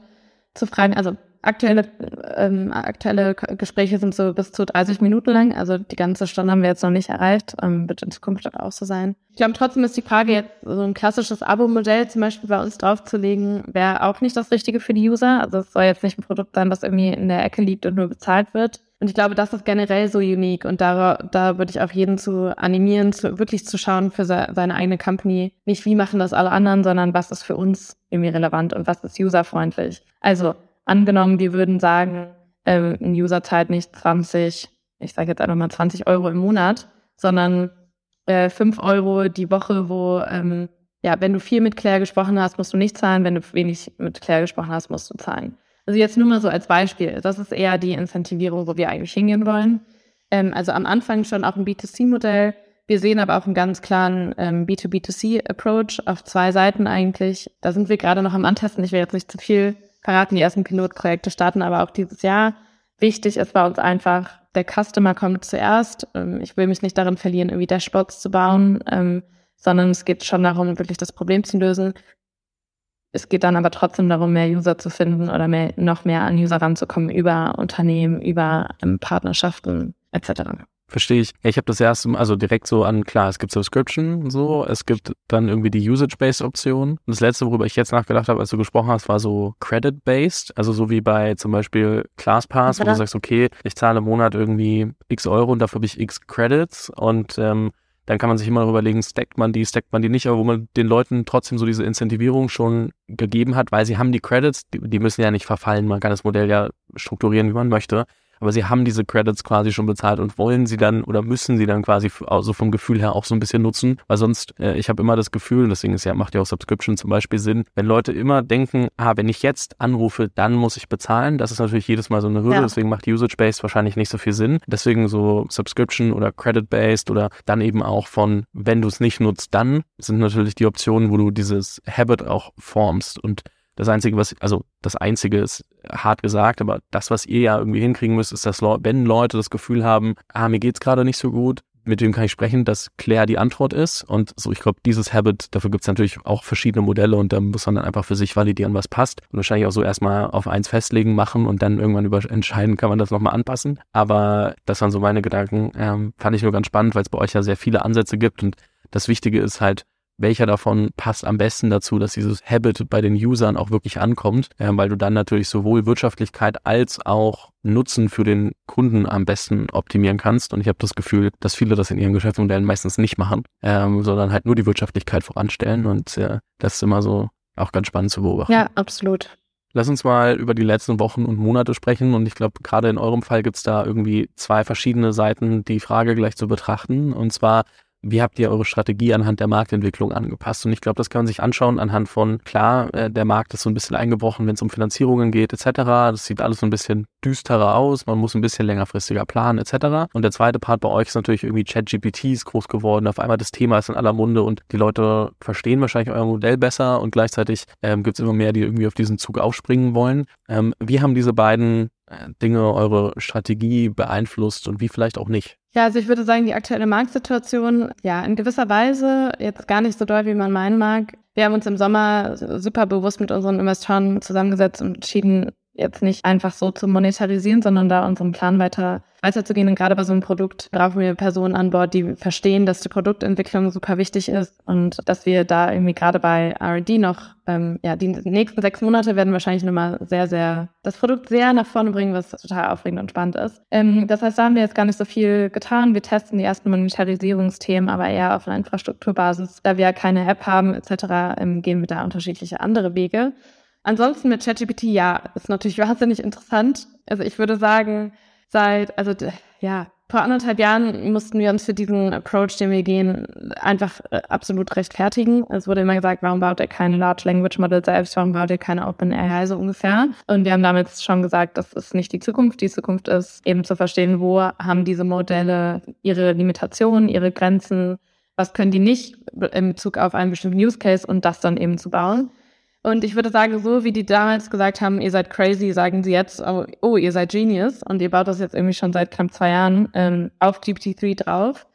zu fragen. Also aktuelle, ähm, aktuelle Gespräche sind so bis zu 30 Minuten lang. Also die ganze Stunde haben wir jetzt noch nicht erreicht. Ähm, wird in Zukunft auch so sein. Ich glaube, trotzdem ist die Frage jetzt, so ein klassisches Abo-Modell zum Beispiel bei uns draufzulegen, wäre auch nicht das Richtige für die User. Also es soll jetzt nicht ein Produkt sein, das irgendwie in der Ecke liegt und nur bezahlt wird. Und ich glaube, das ist generell so unique und da, da würde ich auch jeden zu animieren, zu, wirklich zu schauen für se seine eigene Company. Nicht wie machen das alle anderen, sondern was ist für uns irgendwie relevant und was ist userfreundlich. Also angenommen, wir würden sagen, ähm, ein User zahlt nicht 20, ich sage jetzt einfach mal 20 Euro im Monat, sondern äh, 5 Euro die Woche, wo ähm, ja, wenn du viel mit Claire gesprochen hast, musst du nicht zahlen, wenn du wenig mit Claire gesprochen hast, musst du zahlen. Also jetzt nur mal so als Beispiel. Das ist eher die Incentivierung, wo wir eigentlich hingehen wollen. Ähm, also am Anfang schon auch ein B2C-Modell. Wir sehen aber auch einen ganz klaren ähm, B2B2C-Approach auf zwei Seiten eigentlich. Da sind wir gerade noch am Antesten. Ich will jetzt nicht zu viel verraten. Die ersten Pilotprojekte starten aber auch dieses Jahr. Wichtig ist bei uns einfach, der Customer kommt zuerst. Ähm, ich will mich nicht darin verlieren, irgendwie Dashboards zu bauen, ähm, sondern es geht schon darum, wirklich das Problem zu lösen. Es geht dann aber trotzdem darum, mehr User zu finden oder mehr, noch mehr an User ranzukommen über Unternehmen, über ähm, Partnerschaften etc. Verstehe ich. Ja, ich habe das erste Mal, also direkt so an, klar, es gibt Subscription, so, es gibt dann irgendwie die Usage-Based-Option. Und das letzte, worüber ich jetzt nachgedacht habe, als du gesprochen hast, war so Credit-Based, also so wie bei zum Beispiel ClassPass, wo du sagst, okay, ich zahle im Monat irgendwie x Euro und dafür habe ich x Credits und ähm, dann kann man sich immer noch überlegen, stackt man die, stackt man die nicht, aber wo man den Leuten trotzdem so diese Incentivierung schon gegeben hat, weil sie haben die Credits, die, die müssen ja nicht verfallen, man kann das Modell ja strukturieren, wie man möchte. Aber sie haben diese Credits quasi schon bezahlt und wollen sie dann oder müssen sie dann quasi also vom Gefühl her auch so ein bisschen nutzen, weil sonst, äh, ich habe immer das Gefühl, deswegen ist ja, macht ja auch Subscription zum Beispiel Sinn, wenn Leute immer denken, ah, wenn ich jetzt anrufe, dann muss ich bezahlen, das ist natürlich jedes Mal so eine Hürde, ja. deswegen macht Usage-Based wahrscheinlich nicht so viel Sinn. Deswegen so Subscription oder Credit-Based oder dann eben auch von, wenn du es nicht nutzt, dann sind natürlich die Optionen, wo du dieses Habit auch formst und das Einzige, was, also das Einzige ist hart gesagt, aber das, was ihr ja irgendwie hinkriegen müsst, ist, dass wenn Leute das Gefühl haben, ah, mir geht's gerade nicht so gut, mit wem kann ich sprechen, dass Claire die Antwort ist. Und so, ich glaube, dieses Habit, dafür gibt es natürlich auch verschiedene Modelle und da muss man dann einfach für sich validieren, was passt. Und wahrscheinlich auch so erstmal auf eins festlegen, machen und dann irgendwann über entscheiden, kann man das nochmal anpassen. Aber das waren so meine Gedanken. Ähm, fand ich nur ganz spannend, weil es bei euch ja sehr viele Ansätze gibt und das Wichtige ist halt, welcher davon passt am besten dazu, dass dieses Habit bei den Usern auch wirklich ankommt, äh, weil du dann natürlich sowohl Wirtschaftlichkeit als auch Nutzen für den Kunden am besten optimieren kannst. Und ich habe das Gefühl, dass viele das in ihren Geschäftsmodellen meistens nicht machen, ähm, sondern halt nur die Wirtschaftlichkeit voranstellen. Und äh, das ist immer so auch ganz spannend zu beobachten. Ja, absolut. Lass uns mal über die letzten Wochen und Monate sprechen. Und ich glaube, gerade in eurem Fall gibt es da irgendwie zwei verschiedene Seiten, die Frage gleich zu betrachten. Und zwar, wie habt ihr eure Strategie anhand der Marktentwicklung angepasst? Und ich glaube, das kann man sich anschauen anhand von, klar, äh, der Markt ist so ein bisschen eingebrochen, wenn es um Finanzierungen geht, etc. Das sieht alles so ein bisschen düsterer aus, man muss ein bisschen längerfristiger planen, etc. Und der zweite Part bei euch ist natürlich irgendwie ChatGPT ist groß geworden, auf einmal das Thema ist in aller Munde und die Leute verstehen wahrscheinlich euer Modell besser und gleichzeitig ähm, gibt es immer mehr, die irgendwie auf diesen Zug aufspringen wollen. Ähm, wie haben diese beiden äh, Dinge eure Strategie beeinflusst und wie vielleicht auch nicht? Ja, also ich würde sagen, die aktuelle Marktsituation, ja, in gewisser Weise jetzt gar nicht so doll, wie man meinen mag. Wir haben uns im Sommer super bewusst mit unseren Investoren zusammengesetzt und entschieden, jetzt nicht einfach so zu monetarisieren, sondern da unseren Plan weiter weiterzugehen. Und gerade bei so einem Produkt brauchen wir Personen an Bord, die verstehen, dass die Produktentwicklung super wichtig ist und dass wir da irgendwie gerade bei R&D noch, ähm, ja, die nächsten sechs Monate werden wahrscheinlich nochmal sehr, sehr das Produkt sehr nach vorne bringen, was total aufregend und spannend ist. Ähm, das heißt, da haben wir jetzt gar nicht so viel getan. Wir testen die ersten Monetarisierungsthemen, aber eher auf einer Infrastrukturbasis. Da wir ja keine App haben etc., ähm, gehen wir da unterschiedliche andere Wege. Ansonsten mit ChatGPT, ja, ist natürlich wahnsinnig interessant. Also ich würde sagen, seit, also ja, vor anderthalb Jahren mussten wir uns für diesen Approach, den wir gehen, einfach äh, absolut rechtfertigen. Es wurde immer gesagt, warum baut ihr keine Large Language Model selbst, warum baut ihr keine OpenAI so ungefähr? Und wir haben damit schon gesagt, das ist nicht die Zukunft. Die Zukunft ist eben zu verstehen, wo haben diese Modelle ihre Limitationen, ihre Grenzen, was können die nicht in Bezug auf einen bestimmten Use Case und das dann eben zu bauen. Und ich würde sagen, so wie die damals gesagt haben, ihr seid crazy, sagen sie jetzt, oh, oh ihr seid Genius und ihr baut das jetzt irgendwie schon seit knapp zwei Jahren ähm, auf GPT-3 drauf.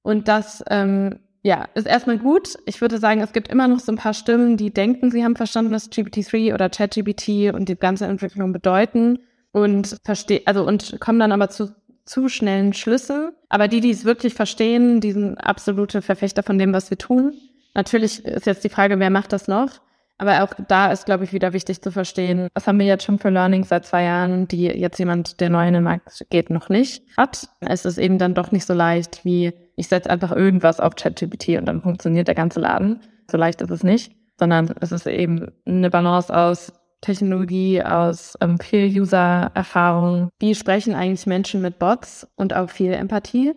Und das, ähm, ja, ist erstmal gut. Ich würde sagen, es gibt immer noch so ein paar Stimmen, die denken, sie haben verstanden, was GPT-3 oder ChatGPT und die ganze Entwicklung bedeuten und verstehen, also und kommen dann aber zu zu schnellen Schlüssen. Aber die, die es wirklich verstehen, die sind absolute Verfechter von dem, was wir tun. Natürlich ist jetzt die Frage, wer macht das noch? Aber auch da ist, glaube ich, wieder wichtig zu verstehen, was haben wir jetzt schon für Learnings seit zwei Jahren, die jetzt jemand, der neu in den Markt geht, noch nicht hat. Es ist eben dann doch nicht so leicht wie, ich setze einfach irgendwas auf ChatGPT und dann funktioniert der ganze Laden. So leicht ist es nicht, sondern es ist eben eine Balance aus Technologie, aus ähm, viel User-Erfahrung. Wie sprechen eigentlich Menschen mit Bots und auch viel Empathie?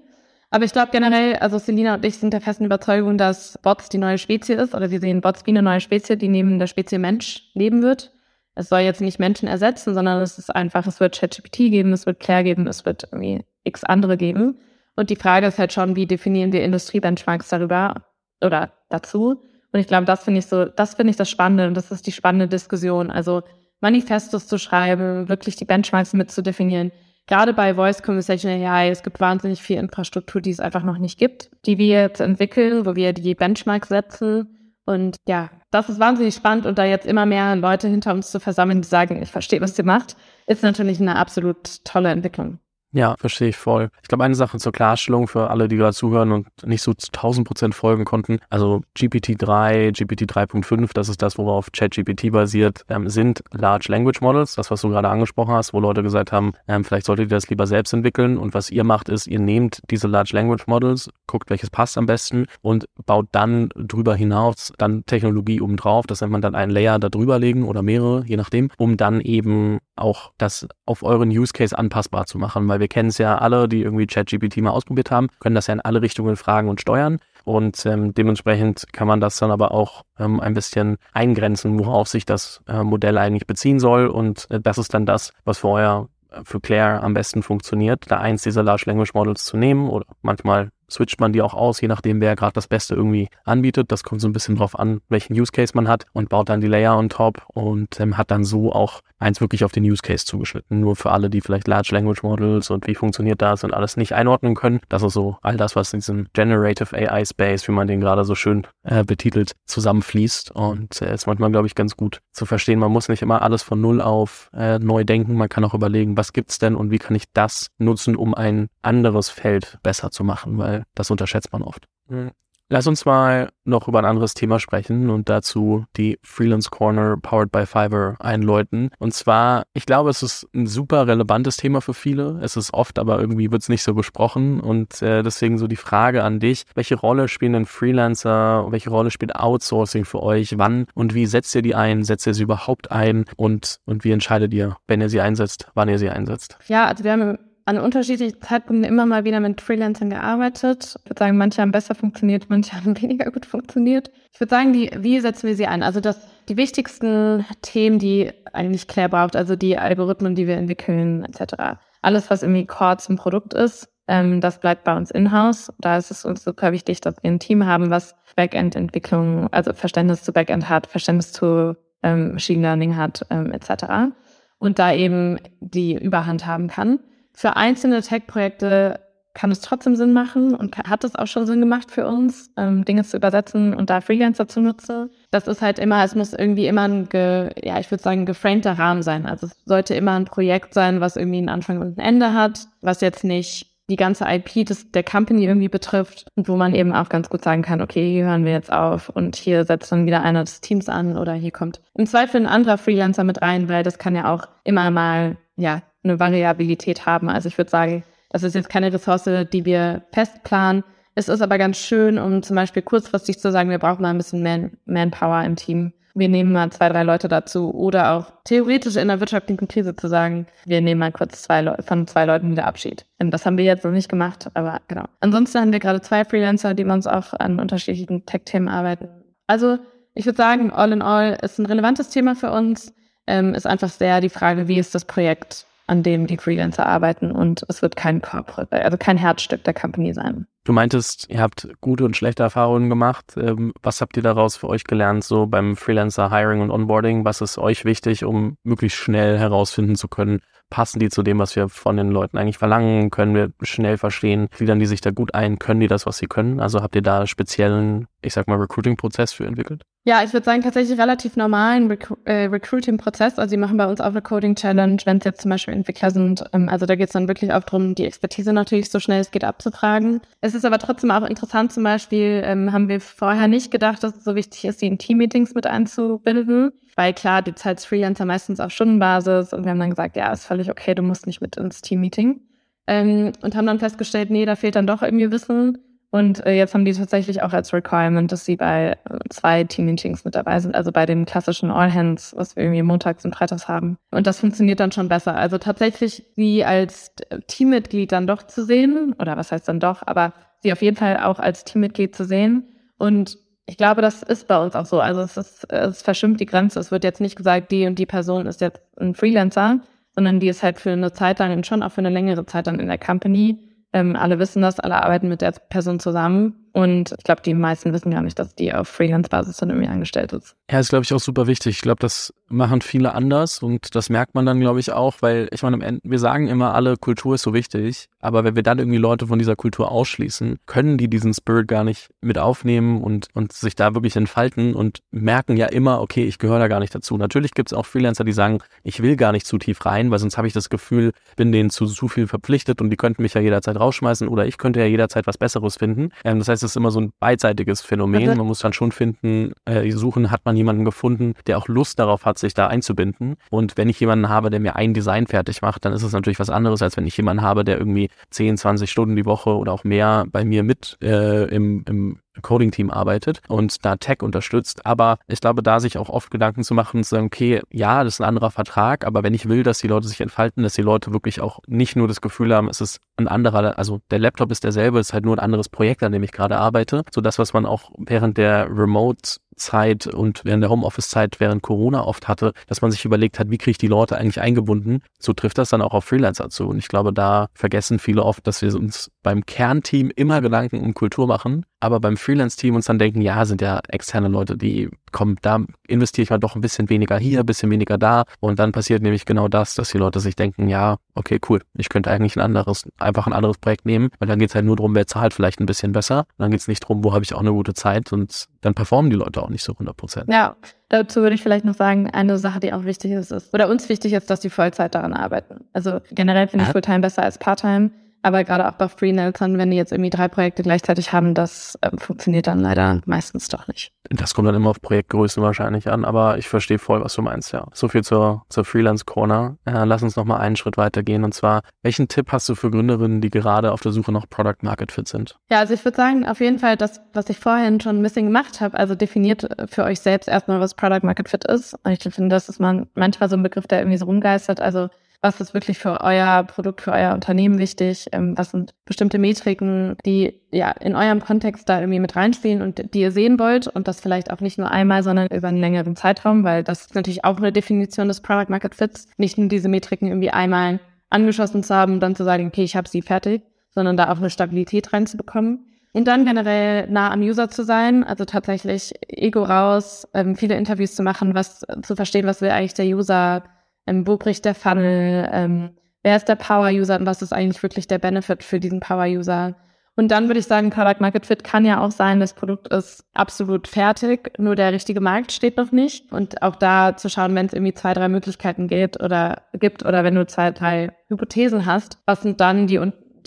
Aber ich glaube generell, also Selina und ich sind der festen Überzeugung, dass Bots die neue Spezie ist, oder wir sehen Bots wie eine neue Spezie, die neben der Spezie Mensch leben wird. Es soll jetzt nicht Menschen ersetzen, sondern es ist einfach, es wird ChatGPT geben, es wird Claire geben, es wird irgendwie x andere geben. Und die Frage ist halt schon, wie definieren wir Industriebenchmarks darüber oder dazu? Und ich glaube, das finde ich so, das finde ich das Spannende und das ist die spannende Diskussion. Also Manifestos zu schreiben, wirklich die Benchmarks mit zu definieren gerade bei Voice Conversation AI, es gibt wahnsinnig viel Infrastruktur, die es einfach noch nicht gibt, die wir jetzt entwickeln, wo wir die Benchmarks setzen. Und ja, das ist wahnsinnig spannend und da jetzt immer mehr Leute hinter uns zu versammeln, die sagen, ich verstehe, was ihr macht, ist natürlich eine absolut tolle Entwicklung. Ja, verstehe ich voll. Ich glaube, eine Sache zur Klarstellung für alle, die gerade zuhören und nicht so zu 1000 Prozent folgen konnten. Also GPT-3, GPT 3.5, das ist das, worauf ChatGPT basiert, ähm, sind Large Language Models. Das, was du gerade angesprochen hast, wo Leute gesagt haben, ähm, vielleicht solltet ihr das lieber selbst entwickeln. Und was ihr macht, ist, ihr nehmt diese Large Language Models, guckt, welches passt am besten und baut dann drüber hinaus dann Technologie obendrauf. Das nennt man dann einen Layer da drüber legen oder mehrere, je nachdem, um dann eben auch das auf euren Use Case anpassbar zu machen, weil wir kennen es ja alle, die irgendwie ChatGPT mal ausprobiert haben, können das ja in alle Richtungen fragen und steuern. Und ähm, dementsprechend kann man das dann aber auch ähm, ein bisschen eingrenzen, worauf sich das äh, Modell eigentlich beziehen soll. Und äh, das ist dann das, was euer äh, für Claire am besten funktioniert, da eins dieser Large Language Models zu nehmen oder manchmal switcht man die auch aus, je nachdem, wer gerade das Beste irgendwie anbietet. Das kommt so ein bisschen drauf an, welchen Use Case man hat und baut dann die Layer on top und ähm, hat dann so auch eins wirklich auf den Use Case zugeschnitten. Nur für alle, die vielleicht Large Language Models und wie funktioniert das und alles nicht einordnen können. Das ist so all das, was in diesem Generative AI Space, wie man den gerade so schön äh, betitelt, zusammenfließt und äh, ist manchmal, glaube ich, ganz gut zu verstehen. Man muss nicht immer alles von Null auf äh, neu denken. Man kann auch überlegen, was gibt's denn und wie kann ich das nutzen, um ein anderes Feld besser zu machen, weil das unterschätzt man oft. Mhm. Lass uns mal noch über ein anderes Thema sprechen und dazu die Freelance Corner powered by Fiverr einläuten. Und zwar, ich glaube, es ist ein super relevantes Thema für viele. Es ist oft, aber irgendwie wird es nicht so besprochen. Und äh, deswegen so die Frage an dich, welche Rolle spielen denn Freelancer, welche Rolle spielt Outsourcing für euch? Wann und wie setzt ihr die ein? Setzt ihr sie überhaupt ein? Und, und wie entscheidet ihr, wenn ihr sie einsetzt, wann ihr sie einsetzt? Ja, also wir haben an unterschiedlichen Zeitpunkten immer mal wieder mit Freelancern gearbeitet. Ich würde sagen, manche haben besser funktioniert, manche haben weniger gut funktioniert. Ich würde sagen, die, wie setzen wir sie ein? Also das, die wichtigsten Themen, die eigentlich Claire braucht, also die Algorithmen, die wir entwickeln, etc. Alles, was irgendwie Core zum Produkt ist, ähm, das bleibt bei uns in-house. Da ist es uns super wichtig, dass wir ein Team haben, was Backend-Entwicklung, also Verständnis zu Backend hat, Verständnis zu ähm, Machine Learning hat, ähm, etc. Und da eben die Überhand haben kann. Für einzelne Tech-Projekte kann es trotzdem Sinn machen und hat es auch schon Sinn gemacht für uns, ähm, Dinge zu übersetzen und da Freelancer zu nutzen. Das ist halt immer, es muss irgendwie immer ein, ge, ja, ich würde sagen, geframter Rahmen sein. Also es sollte immer ein Projekt sein, was irgendwie einen Anfang und ein Ende hat, was jetzt nicht die ganze IP des, der Company irgendwie betrifft und wo man eben auch ganz gut sagen kann, okay, hier hören wir jetzt auf und hier setzt dann wieder einer des Teams an oder hier kommt im Zweifel ein anderer Freelancer mit rein, weil das kann ja auch immer mal, ja, eine Variabilität haben. Also ich würde sagen, das ist jetzt keine Ressource, die wir fest planen. Es ist aber ganz schön, um zum Beispiel kurzfristig zu sagen, wir brauchen mal ein bisschen Man Manpower im Team. Wir nehmen mal zwei, drei Leute dazu. Oder auch theoretisch in der wirtschaftlichen Krise zu sagen, wir nehmen mal kurz zwei Le von zwei Leuten wieder Abschied. Und das haben wir jetzt noch nicht gemacht, aber genau. Ansonsten haben wir gerade zwei Freelancer, die bei uns auch an unterschiedlichen Tech-Themen arbeiten. Also ich würde sagen, all in all ist ein relevantes Thema für uns. Ähm, ist einfach sehr die Frage, wie ist das Projekt an dem die Freelancer arbeiten und es wird kein Corporate, also kein Herzstück der Company sein. Du meintest, ihr habt gute und schlechte Erfahrungen gemacht. Ähm, was habt ihr daraus für euch gelernt, so beim Freelancer Hiring und Onboarding? Was ist euch wichtig, um möglichst schnell herausfinden zu können, passen die zu dem, was wir von den Leuten eigentlich verlangen? Können wir schnell verstehen, gliedern die sich da gut ein? Können die das, was sie können? Also habt ihr da speziellen, ich sag mal, Recruiting-Prozess für entwickelt? Ja, ich würde sagen, tatsächlich relativ normalen äh, Recruiting-Prozess. Also, sie machen bei uns auch eine Coding-Challenge, wenn es jetzt zum Beispiel Entwickler sind. Ähm, also, da geht es dann wirklich auch darum, die Expertise natürlich so schnell es geht abzufragen. Es ist aber trotzdem auch interessant, zum Beispiel, ähm, haben wir vorher nicht gedacht, dass es so wichtig ist, die in Team-Meetings mit einzubilden. Weil klar, die Zeit Freelancer meistens auf Stundenbasis und wir haben dann gesagt, ja, ist völlig okay, du musst nicht mit ins Team-Meeting. Ähm, und haben dann festgestellt, nee, da fehlt dann doch irgendwie Wissen. Und äh, jetzt haben die tatsächlich auch als Requirement, dass sie bei äh, zwei Team-Meetings mit dabei sind, also bei dem klassischen All-Hands, was wir irgendwie montags und freitags haben. Und das funktioniert dann schon besser. Also tatsächlich sie als Teammitglied dann doch zu sehen, oder was heißt dann doch, aber sie auf jeden Fall auch als Teammitglied zu sehen. Und ich glaube, das ist bei uns auch so. Also es, ist, es verschwimmt die Grenze. Es wird jetzt nicht gesagt, die und die Person ist jetzt ein Freelancer, sondern die ist halt für eine Zeit lang und schon auch für eine längere Zeit dann in der Company ähm, alle wissen das, alle arbeiten mit der Person zusammen Und ich glaube, die meisten wissen gar nicht, dass die auf Freelance-Basis dann irgendwie angestellt ist. Ja, ist, glaube ich, auch super wichtig. Ich glaube, das machen viele anders und das merkt man dann, glaube ich, auch, weil ich meine, wir sagen immer alle, Kultur ist so wichtig, aber wenn wir dann irgendwie Leute von dieser Kultur ausschließen, können die diesen Spirit gar nicht mit aufnehmen und, und sich da wirklich entfalten und merken ja immer, okay, ich gehöre da gar nicht dazu. Natürlich gibt es auch Freelancer, die sagen, ich will gar nicht zu tief rein, weil sonst habe ich das Gefühl, bin denen zu zu viel verpflichtet und die könnten mich ja jederzeit rausschmeißen oder ich könnte ja jederzeit was Besseres finden. Ähm, das heißt, ist immer so ein beidseitiges Phänomen. Man muss dann schon finden, äh, suchen, hat man jemanden gefunden, der auch Lust darauf hat, sich da einzubinden. Und wenn ich jemanden habe, der mir ein Design fertig macht, dann ist es natürlich was anderes, als wenn ich jemanden habe, der irgendwie 10, 20 Stunden die Woche oder auch mehr bei mir mit äh, im, im Coding-Team arbeitet und da Tech unterstützt. Aber ich glaube, da sich auch oft Gedanken zu machen, zu sagen, okay, ja, das ist ein anderer Vertrag, aber wenn ich will, dass die Leute sich entfalten, dass die Leute wirklich auch nicht nur das Gefühl haben, es ist ein anderer, also der Laptop ist derselbe, es ist halt nur ein anderes Projekt, an dem ich gerade arbeite. So das, was man auch während der Remote Zeit und während der Homeoffice-Zeit während Corona oft hatte, dass man sich überlegt hat, wie kriege ich die Leute eigentlich eingebunden. So trifft das dann auch auf Freelancer zu. Und ich glaube, da vergessen viele oft, dass wir uns beim Kernteam immer Gedanken um Kultur machen, aber beim Freelance-Team uns dann denken, ja, sind ja externe Leute, die kommen, da investiere ich mal doch ein bisschen weniger hier, ein bisschen weniger da. Und dann passiert nämlich genau das, dass die Leute sich denken, ja, okay, cool, ich könnte eigentlich ein anderes, einfach ein anderes Projekt nehmen, weil dann geht es halt nur darum, wer zahlt vielleicht ein bisschen besser. Und dann geht es nicht darum, wo habe ich auch eine gute Zeit und dann performen die Leute auch nicht so 100 Prozent. Ja, dazu würde ich vielleicht noch sagen, eine Sache, die auch wichtig ist, ist, oder uns wichtig ist, dass die Vollzeit daran arbeiten. Also generell finde ich Fulltime besser als Parttime. Aber gerade auch bei Freelancern, wenn die jetzt irgendwie drei Projekte gleichzeitig haben, das äh, funktioniert dann leider meistens doch nicht. Das kommt dann immer auf Projektgröße wahrscheinlich an, aber ich verstehe voll, was du meinst, ja. So viel zur, zur Freelance Corner. Äh, lass uns nochmal einen Schritt weiter gehen und zwar, welchen Tipp hast du für Gründerinnen, die gerade auf der Suche nach Product Market Fit sind? Ja, also ich würde sagen, auf jeden Fall das, was ich vorhin schon ein bisschen gemacht habe, also definiert für euch selbst erstmal, was Product Market Fit ist. Und ich finde, das ist man manchmal so ein Begriff, der irgendwie so rumgeistert. Also was ist wirklich für euer Produkt, für euer Unternehmen wichtig? Ähm, was sind bestimmte Metriken, die ja in eurem Kontext da irgendwie mit reinspielen und die ihr sehen wollt und das vielleicht auch nicht nur einmal, sondern über einen längeren Zeitraum, weil das ist natürlich auch eine Definition des Product Market Fits, nicht nur diese Metriken irgendwie einmal angeschossen zu haben dann zu sagen, okay, ich habe sie fertig, sondern da auch eine Stabilität reinzubekommen. Und dann generell nah am User zu sein, also tatsächlich Ego raus, ähm, viele Interviews zu machen, was zu verstehen, was will eigentlich der User ähm, wo bricht der Funnel, ähm, wer ist der Power-User und was ist eigentlich wirklich der Benefit für diesen Power-User. Und dann würde ich sagen, Product Market Fit kann ja auch sein, das Produkt ist absolut fertig, nur der richtige Markt steht noch nicht. Und auch da zu schauen, wenn es irgendwie zwei, drei Möglichkeiten gibt oder gibt oder wenn du zwei, drei Hypothesen hast, was sind dann die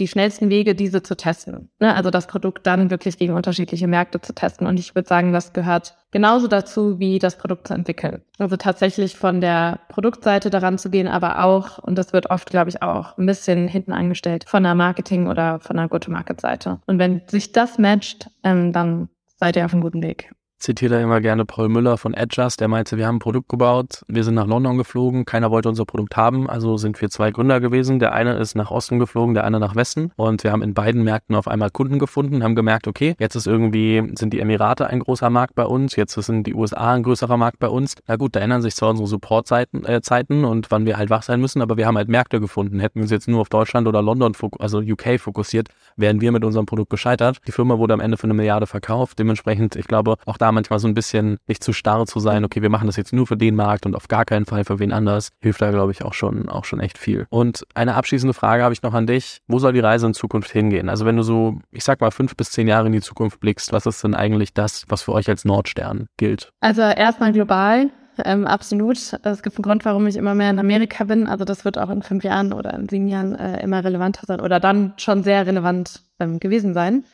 die schnellsten Wege, diese zu testen. Ne? Also das Produkt dann wirklich gegen unterschiedliche Märkte zu testen. Und ich würde sagen, das gehört genauso dazu, wie das Produkt zu entwickeln. Also tatsächlich von der Produktseite daran zu gehen, aber auch, und das wird oft, glaube ich, auch ein bisschen hinten angestellt, von der Marketing- oder von der Go-to-Market-Seite. Und wenn sich das matcht, ähm, dann seid ihr auf einem guten Weg zitiere da immer gerne Paul Müller von Adjust, der meinte, wir haben ein Produkt gebaut, wir sind nach London geflogen, keiner wollte unser Produkt haben, also sind wir zwei Gründer gewesen. Der eine ist nach Osten geflogen, der andere nach Westen und wir haben in beiden Märkten auf einmal Kunden gefunden, haben gemerkt, okay, jetzt ist irgendwie, sind die Emirate ein großer Markt bei uns, jetzt sind die USA ein größerer Markt bei uns. Na gut, da ändern sich zwar unsere Supportzeiten äh, Zeiten und wann wir halt wach sein müssen, aber wir haben halt Märkte gefunden. Hätten wir uns jetzt nur auf Deutschland oder London, also UK fokussiert, wären wir mit unserem Produkt gescheitert. Die Firma wurde am Ende für eine Milliarde verkauft. Dementsprechend, ich glaube, auch manchmal so ein bisschen nicht zu starr zu sein, okay, wir machen das jetzt nur für den Markt und auf gar keinen Fall für wen anders, hilft da, glaube ich, auch schon, auch schon echt viel. Und eine abschließende Frage habe ich noch an dich. Wo soll die Reise in Zukunft hingehen? Also wenn du so, ich sag mal, fünf bis zehn Jahre in die Zukunft blickst, was ist denn eigentlich das, was für euch als Nordstern gilt? Also erstmal global. Ähm, absolut. Es gibt einen Grund, warum ich immer mehr in Amerika bin. Also das wird auch in fünf Jahren oder in sieben Jahren äh, immer relevanter sein oder dann schon sehr relevant ähm, gewesen sein.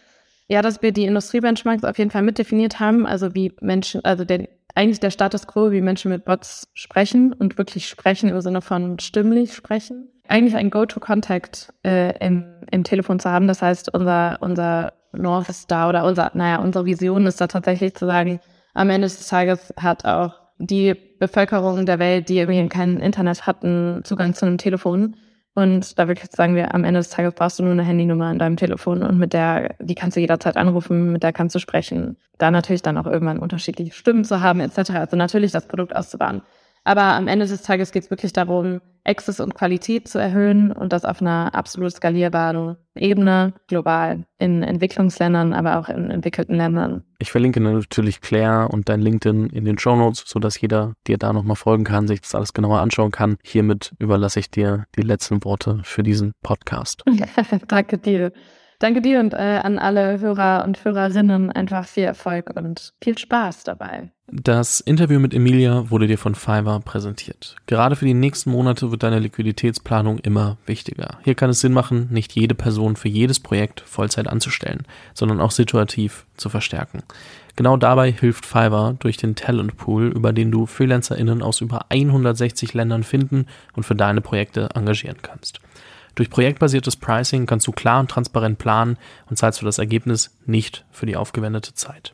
Ja, dass wir die Industriebenchmarks auf jeden Fall mitdefiniert haben, also wie Menschen, also der, eigentlich der Status quo, wie Menschen mit Bots sprechen und wirklich sprechen im Sinne von stimmlich sprechen. Eigentlich ein Go-to-Contact äh, im, im Telefon zu haben. Das heißt, unser, unser North Star oder unser, naja, unsere Vision ist da tatsächlich zu sagen, am Ende des Tages hat auch die Bevölkerung der Welt, die irgendwie kein Internet hatten, Zugang zu einem Telefon. Und da wirklich sagen wir, am Ende des Tages brauchst du nur eine Handynummer in deinem Telefon und mit der, die kannst du jederzeit anrufen, mit der kannst du sprechen. Da natürlich dann auch irgendwann unterschiedliche Stimmen zu haben, etc. Also natürlich das Produkt auszubauen. Aber am Ende des Tages geht es wirklich darum, Access und Qualität zu erhöhen und das auf einer absolut skalierbaren Ebene, global, in Entwicklungsländern, aber auch in entwickelten Ländern. Ich verlinke natürlich Claire und dein LinkedIn in den Show Notes, sodass jeder dir da nochmal folgen kann, sich das alles genauer anschauen kann. Hiermit überlasse ich dir die letzten Worte für diesen Podcast. Danke dir. Danke dir und äh, an alle Hörer und Hörerinnen einfach viel Erfolg und viel Spaß dabei. Das Interview mit Emilia wurde dir von Fiverr präsentiert. Gerade für die nächsten Monate wird deine Liquiditätsplanung immer wichtiger. Hier kann es Sinn machen, nicht jede Person für jedes Projekt Vollzeit anzustellen, sondern auch situativ zu verstärken. Genau dabei hilft Fiverr durch den Talent Pool, über den du FreelancerInnen aus über 160 Ländern finden und für deine Projekte engagieren kannst. Durch projektbasiertes Pricing kannst du klar und transparent planen und zahlst für das Ergebnis nicht für die aufgewendete Zeit.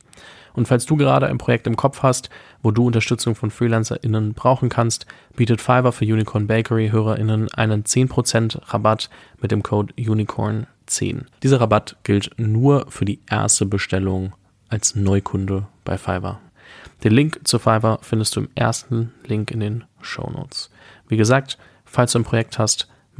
Und falls du gerade ein Projekt im Kopf hast, wo du Unterstützung von FreelancerInnen brauchen kannst, bietet Fiverr für Unicorn Bakery HörerInnen einen 10% Rabatt mit dem Code Unicorn10. Dieser Rabatt gilt nur für die erste Bestellung als Neukunde bei Fiverr. Den Link zu Fiverr findest du im ersten Link in den Show Notes. Wie gesagt, falls du ein Projekt hast,